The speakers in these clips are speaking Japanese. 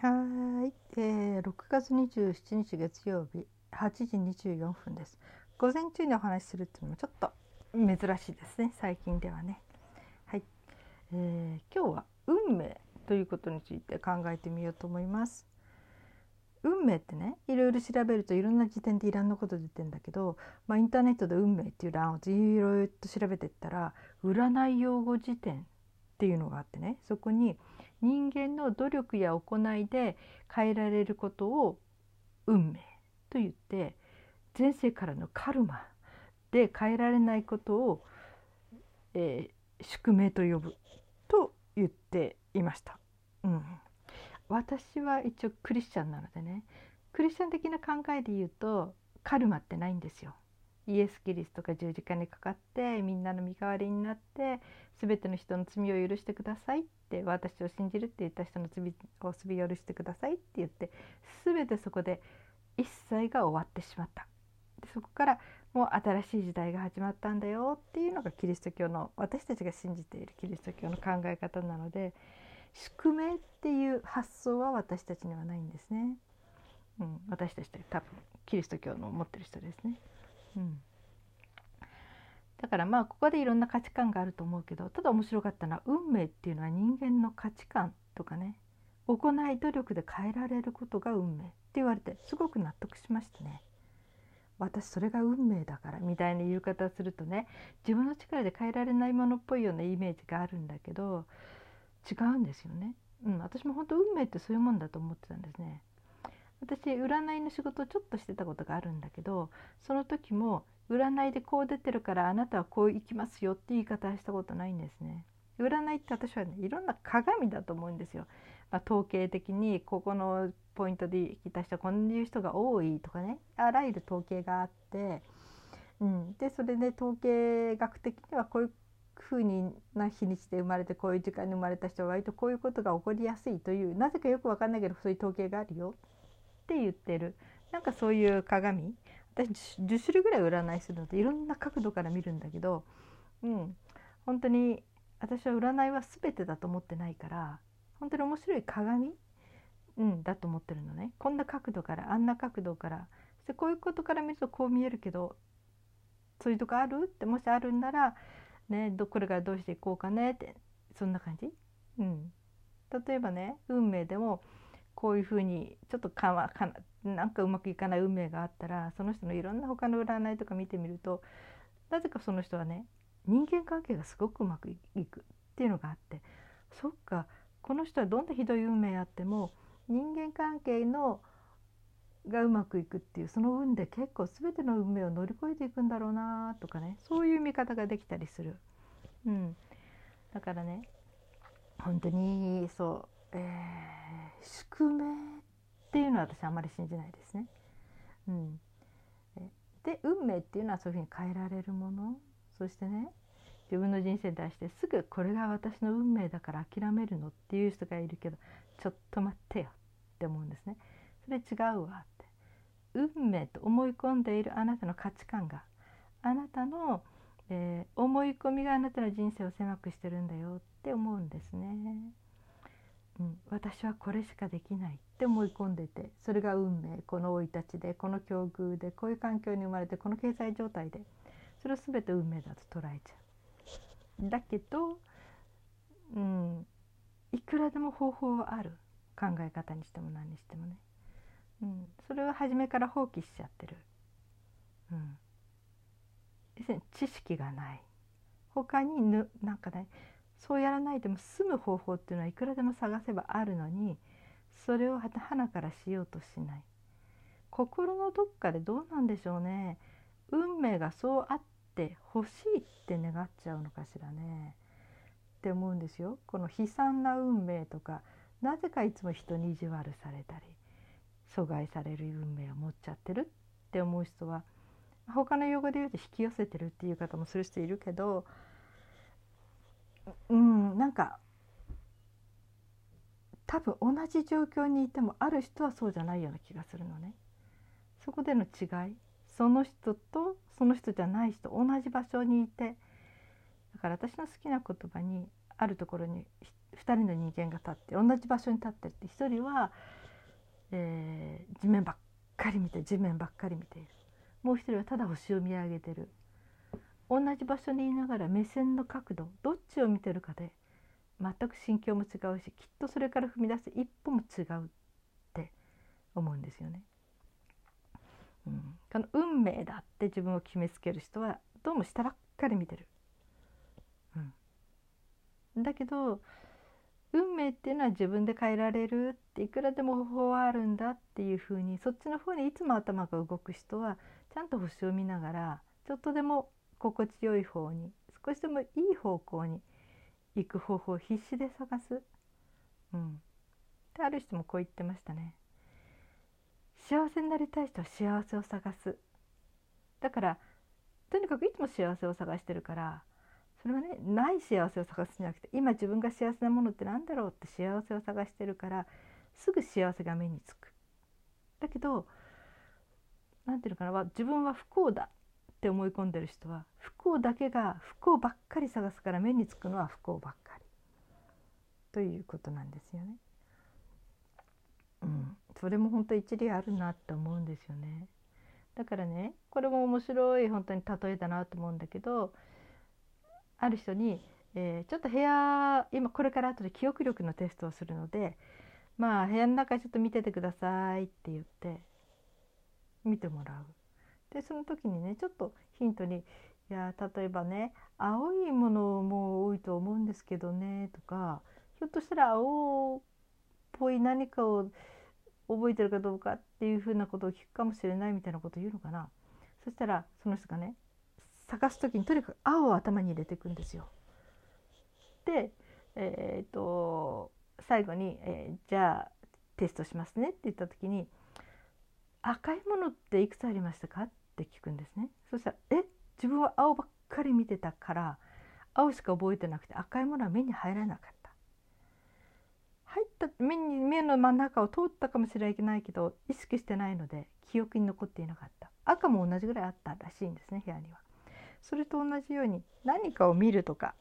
はい、えー、6月27日月曜日8時24分です。午前中にお話しするっていうのもちょっと珍しいですね最近ではね。はい、えー、今日は運命ということについて考えてみようと思います。運命ってねいろいろ調べるといろんな時点でいろんなこと出てんだけど、まあ、インターネットで運命っていう欄をいろいろと調べてったら占い用語辞典っていうのがあってねそこに人間の努力や行いで変えられることを運命と言って前世からのカルマで変えられないことを、えー、宿命と呼ぶと言っていました。うん、私は一応クリスチャンなのでねクリスチャン的な考えで言うとカルマってないんですよ。イエス・キリストが十字架にかかってみんなの身代わりになって全ての人の罪を許してくださいって私を信じるって言った人の罪をすび許してくださいって言って全てそこで一切が終わってしまったでそこからもう新しい時代が始まったんだよっていうのがキリスト教の私たちが信じているキリスト教の考え方なので宿命っていう発想は私たちにはないんですね。うん、私たちって多分キリスト教の持ってる人ですね。うん、だからまあここでいろんな価値観があると思うけどただ面白かったのは運命っていうのは人間の価値観とかね行い努力で変えられることが運命って言われてすごく納得しましたね。私それが運命だからみたいな言い方するとね自分の力で変えられないものっぽいようなイメージがあるんだけど違うんですよね。うん、私も本当運命ってそういうもんだと思ってたんですね。私占いの仕事をちょっとしてたことがあるんだけどその時も占いでこう出てるからあなたはこう行きますよって言い方はしたことないんですね。占いって私はねいろんな鏡だと思うんですよ。まあ、統計的にここのポイントで来た人はこういう人が多いとかねあらゆる統計があって、うん、でそれで統計学的にはこういうふうな日にちで生まれてこういう時間に生まれた人は割とこういうことが起こりやすいというなぜかよく分かんないけどそういう統計があるよって言ってる。なんかそういう鏡。私10種類ぐらい占いするのでいろんな角度から見るんだけど、うん、本当に私は占いは全てだと思ってないから本当に面白い鏡、うん、だと思ってるのね。こんな角度からあんな角度から。そこういうことから見るとこう見えるけどそういうとこある？ってもしあるんなら、ね、どこれからどうしていこうかね？ってそんな感じ、うん、例えばね運命でもこういうふうにちょっとかわかなんかうまくいかない運命があったらその人のいろんな他の占いとか見てみるとなぜかその人はね人間関係がすごくうまくいくっていうのがあってそっかこの人はどんなひどい運命あっても人間関係のがうまくいくっていうその運で結構全ての運命を乗り越えていくんだろうなとかねそういう見方ができたりする。うん、だからね本当にそう、えー、宿命っていうのは私あんまり信じないですね。うん、で運命っていうのはそういうふうに変えられるものそしてね自分の人生に対してすぐこれが私の運命だから諦めるのっていう人がいるけどちょっと待ってよって思うんですね。それ違うわって運命と思い込んでいるあなたの価値観があなたの、えー、思い込みがあなたの人生を狭くしてるんだよって思うんですね。うん、私はこれしかできないって思い込んでてそれが運命この生い立ちでこの境遇でこういう環境に生まれてこの経済状態でそれを全て運命だと捉えちゃう。だけど、うん、いくらでも方法はある。考え方にしても何にしてもね、うん、それを初めから放棄しちゃってる、うん、要するに知識がない。他にぬなんかねそうやらないでも済む方法っていうのはいくらでも探せばあるのにそれを花からしようとしない。心のどっかでどうなんでしょうね。運命がそうあって欲しいって願っちゃうのかしらね。って思うんですよ。この悲惨な運命とかなぜかいつも人に意地悪されたり阻害される運命を持っちゃってる。って思う人は他の用語で言うと引き寄せてるっていう方もする人いるけどうんなんか多分同じ状況にいてもある人はそうじゃないような気がするのね。そこでの違い。その人とその人じゃない人同じ場所にいて。だから私の好きな言葉にあるところに2人の人間が立って同じ場所に立ってるって1人は、えー、地面ばっかり見て地面ばっかり見ている。もう1人はただ星を見上げてる。同じ場所にいながら目線の角度どっちを見てるかで全く心境も違うしきっとそれから踏み出す一歩も違うって思うんですよね。うん、この運命だって自分を決めつける人はどうも下ばっかり見てる。うん、だけど運命っていうのは自分で変えられるっていくらでも方法はあるんだっていうふうにそっちの方にいつも頭が動く人はちゃんと星を見ながらちょっとでも心地よい方に少しでもいい方向に行く方法を必死で探す。うん、である人もこう言ってましたね。幸せになりたい人は幸せを探す。だからとにかくいつも幸せを探してるからそれはねない幸せを探すんじゃなくて今自分が幸せなものって何だろうって幸せを探してるからすぐ幸せが目につく。だけど何て言うのかな自分は不幸だって思い込んでる人は不幸だけが不幸ばっかり探すから目につくのは不幸ばっかりということなんですよね。うん、それも本当一理あるなって思うんですよね。だからねこれも面白い本当に例えだなと思うんだけどある人に、えー、ちょっと部屋今これから後で記憶力のテストをするのでまあ部屋の中ちょっと見ててくださいって言って見てもらう。でその時にねちょっとヒントに「いや例えばね青いものも多いと思うんですけどね」とかひょっとしたら青っぽい何かを覚えてるかどうかっていうふうなことを聞くかもしれないみたいなことを言うのかなそしたらその人がね探す時にとにかく青を頭に入れていくんですよ。でえー、っと最後に、えー、じゃあテストしますねって言った時に「赤いものっていくつありましたか?」っって聞くんですね。そしたら「え？自分は青ばっかり見てたから青しか覚えてなくて赤いものは目に入らなかった」入った目に目の真ん中を通ったかもしれないけど意識してないので記憶に残っていなかった赤も同じぐらいあったらしいんですね部屋には。それと同じように何かを見るとか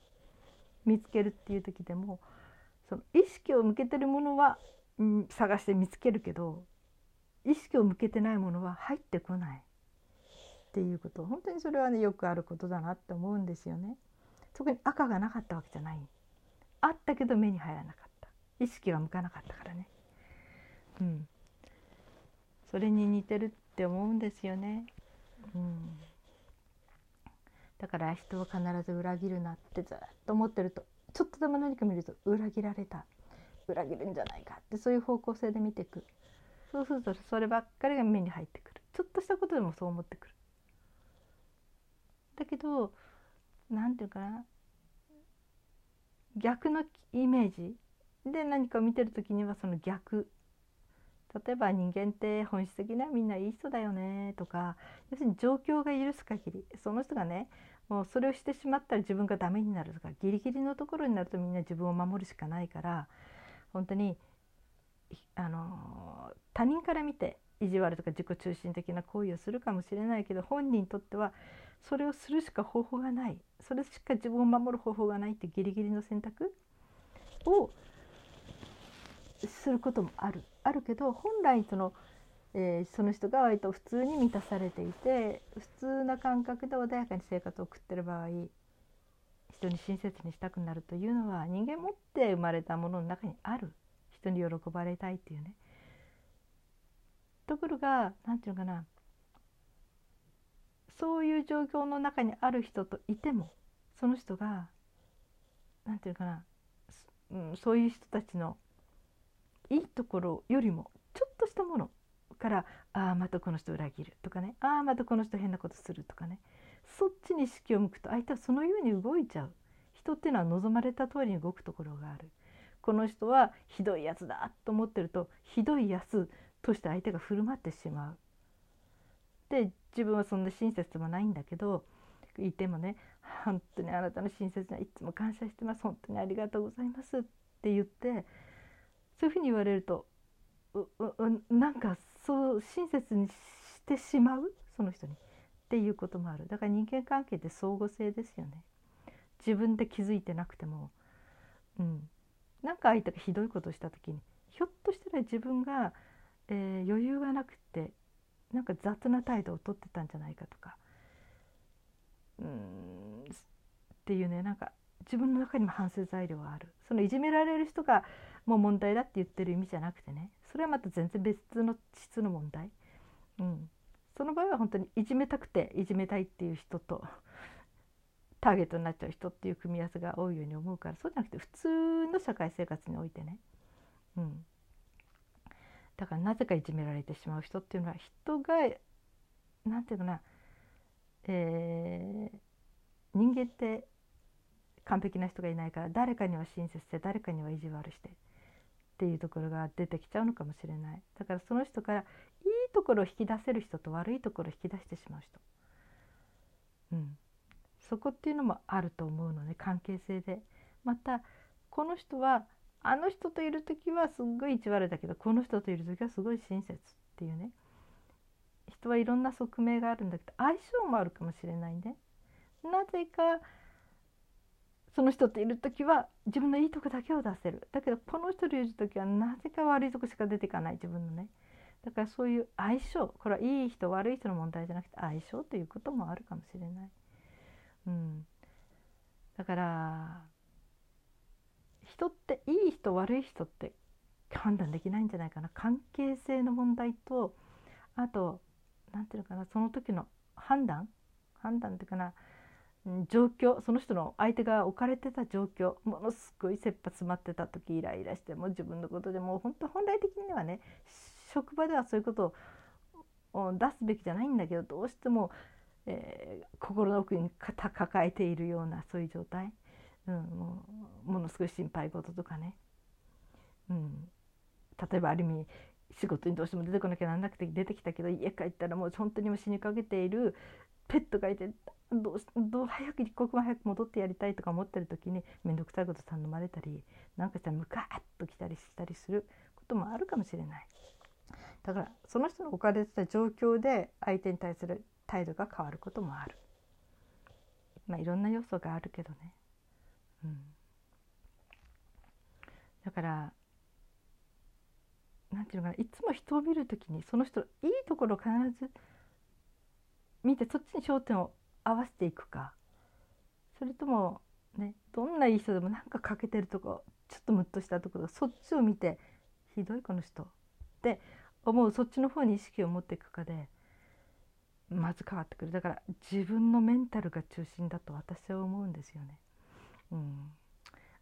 見つけるっていう時でもその意識を向けてるものは、うん、探して見つけるけど意識を向けてないものは入ってこないっていうこと。本当にそれはねよくあることだなって思うんですよね。そこに赤がなかったわけじゃない。あったけど目に入らなかった。意識が向かなかったからね。うん、それに似てるって思うんですよね。うん、だから人は必ず裏切るなってずっと思ってると。ちょっとでも何か見ると裏切られた。裏切るんじゃないかって。そういう方向性で見ていく。そうするとそればっかりが目に入ってくる。ちょっとしたことでもそう思ってくる。だけど何て言うかな。逆のイメージ。で何かを見てる時にはその逆。例えば人間って本質的にはみんないい人だよね。とか。要するに状況が許す限り。その人がねもうそれをしてしまったら自分がダメになるとか。ギリギリのところになるとみんな自分を守るしかないから。本当にあの他人から見て意地悪とか自己中心的な行為をするかもしれないけど本人にとってはそれをするしか方法がない。それしか自分を守る方法がないってギリギリの選択をすることもある。あるけど本来その、えー、その人が割と普通に満たされていて普通な感覚で穏やかに生活を送ってる場合人に親切にしたくなるというのは人間持って生まれたものの中にある。人に喜ばれたいっていうね。ところが何て言うのかな。そういう状況の中にある人といてもその人が何て言うかな、うん、そういう人たちのいいところよりもちょっとしたものからああまたこの人裏切るとかね。ああまたこの人変なことするとかね。そっちに意識を向くと相手はそのように動いちゃう。人っていうのは望まれた通りに動くところがある。この人はひどいやつだと思ってるとひどいやつとして相手が振る舞ってしまう。で自分はそんな親切でもないんだけどいてもね「本当にあなたの親切にはいつも感謝してます。本当にありがとうございます」って言ってそういうふうに言われるとううなんかそう親切にしてしまう？その人に。っていうこともある。だから人間関係って相互性ですよね。自分で気づいてなくても、うん、なんか相手がひどいことをした時にひょっとしたら自分が、えー、余裕がなくてなんか雑な態度をとってたんじゃないかとか。うんっていうねなんか自分の中にも反省材料がある。そのいじめられる人がもう問題だって言ってる意味じゃなくてね。それはまた全然別の質の問題、うん、その場合は本当にいじめたくていじめたいっていう人とターゲットになっちゃう人っていう組み合わせが多いように思うからそうじゃなくて普通の社会生活においてね、うん、だからなぜかいじめられてしまう人っていうのは人が何て言うかな、えー、人間って完璧な人がいないから誰かには親切して誰かには意地悪してっていうところが出てきちゃうのかもしれない。だからその人からいいところを引き出せる人と悪いところを引き出してしまう人、うん、そこっていうのもあると思うのね。関係性で。またこの人はあの人といる時はすっごい意地悪だけどこの人といる時はすごい親切っていうね。人はいろんな側面があるんだけど相性もあるかもしれないね。なぜかその人といる時は自分のいいとこだけを出せる。だけどこの人といる時はなぜか悪いとこしか出ていかない自分のね。だからそういう相性。これはいい人悪い人の問題じゃなくて相性ということもあるかもしれない。うん、だから人っていい人悪い人って判断できないんじゃないかな。関係性の問題とあと何て言うのかなその時の判断。判断っていうかな状況。その人の相手が置かれてた状況。ものすごい切羽詰まってた時イライラしても自分のことでもう本当本来的にはね職場ではそういうことを出すべきじゃないんだけどどうしても、えー、心の奥に抱えているようなそういう状態、うん、もうものすごい心配事とかね、うん、例えばある意味仕事にどうしても出てこなきゃなんなくて出てきたけど家帰ったらもう本当にも死にかけているペットがいてどうどう早く一刻も早く戻ってやりたいとか思ってる時に面倒くさいこと頼まれたりなんかしたらムカッときたりしたりすることもあるかもしれない。だからその人の置かれてた状況で相手に対する態度が変わることもある。まあいろんな要素があるけどね。うん。だからなんていうのかないつも人を見る時にその人のいいところを必ず見てそっちに焦点を合わせていくか。それともねどんないい人でもなんか欠けてるとこちょっとムッとしたところそっちを見てひどいこの人って思うそっちの方に意識を持っていくかでまず変わってくる。だから自分のメンタルが中心だと私は思うんですよね。うん、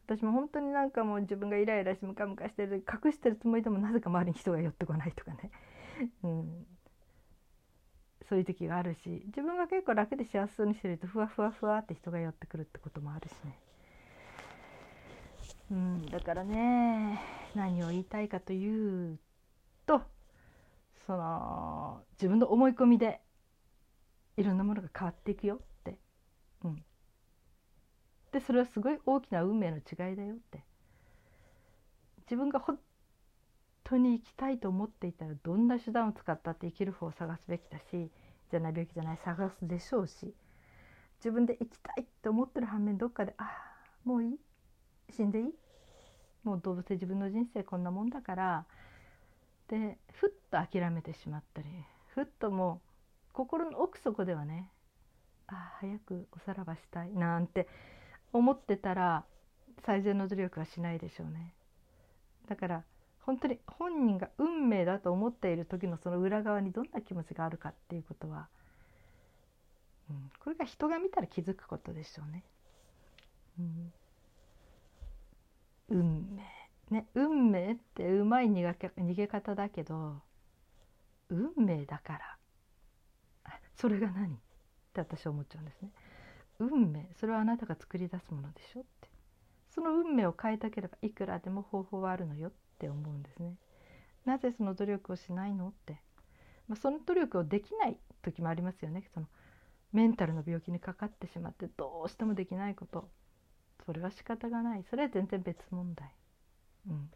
私も本当になんかもう自分がイライラしてムカムカしてる隠してるつもりでもなぜか周りに人が寄ってこないとかね、うん、そういう時があるし自分が結構楽で幸せそうにしてるとふわふわふわって人が寄ってくるってこともあるしね。うん、だからね何を言いたいかというとその自分の思い込みでいろんなものが変わっていくよって。うん、でそれはすごい大きな運命の違いだよって。自分が本当に生きたいと思っていたらどんな手段を使ったって生きる方を探すべきだしじゃない病気じゃない探すでしょうし自分で生きたいって思ってる反面どっかでああもういい死んでいいもうどうせ自分の人生こんなもんだからでふっと諦めてしまったりふっともう心の奥底ではねああ早くおさらばしたいなんて思ってたら最善の努力はしないでしょうね。だから本当に本人が運命だと思っている時のその裏側にどんな気持ちがあるかっていうことは、うん、これが人が見たら気づくことでしょうね。うん、運命ね運命ってうまい逃げ逃げ方だけど運命だからそれが何？って私は思っちゃうんですね。運命それはあなたが作り出すものでしょって。その運命を変えたければいくらでも方法はあるのよって思うんですね。なぜその努力をしないのって、まあ、その努力をできない時もありますよね。そのメンタルの病気にかかってしまってどうしてもできないこと。それは仕方がない。それは全然別問題、うん、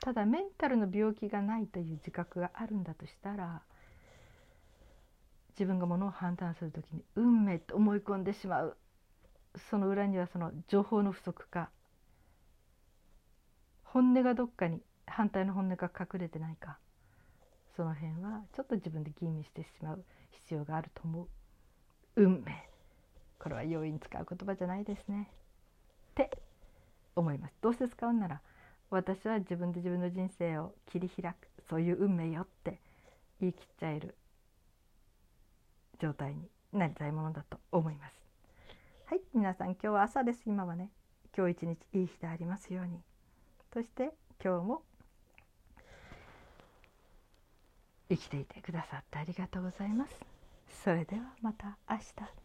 ただメンタルの病気がないという自覚があるんだとしたら自分がものを判断する時に運命と思い込んでしまう。その裏にはその情報の不足か。本音がどっかに反対の本音が隠れてないか。その辺はちょっと自分で吟味してしまう。必要があると思う。運命。これは容易に使う言葉じゃないですね。って思います。どうせ使うなら私は自分で自分の人生を切り開く。そういう運命よって言い切っちゃえる。状態になりたいものだと思います。はい皆さん今日は朝です。今はね今日一日いい日でありますように。そして今日も生きていてくださってありがとうございます。それではまた明日。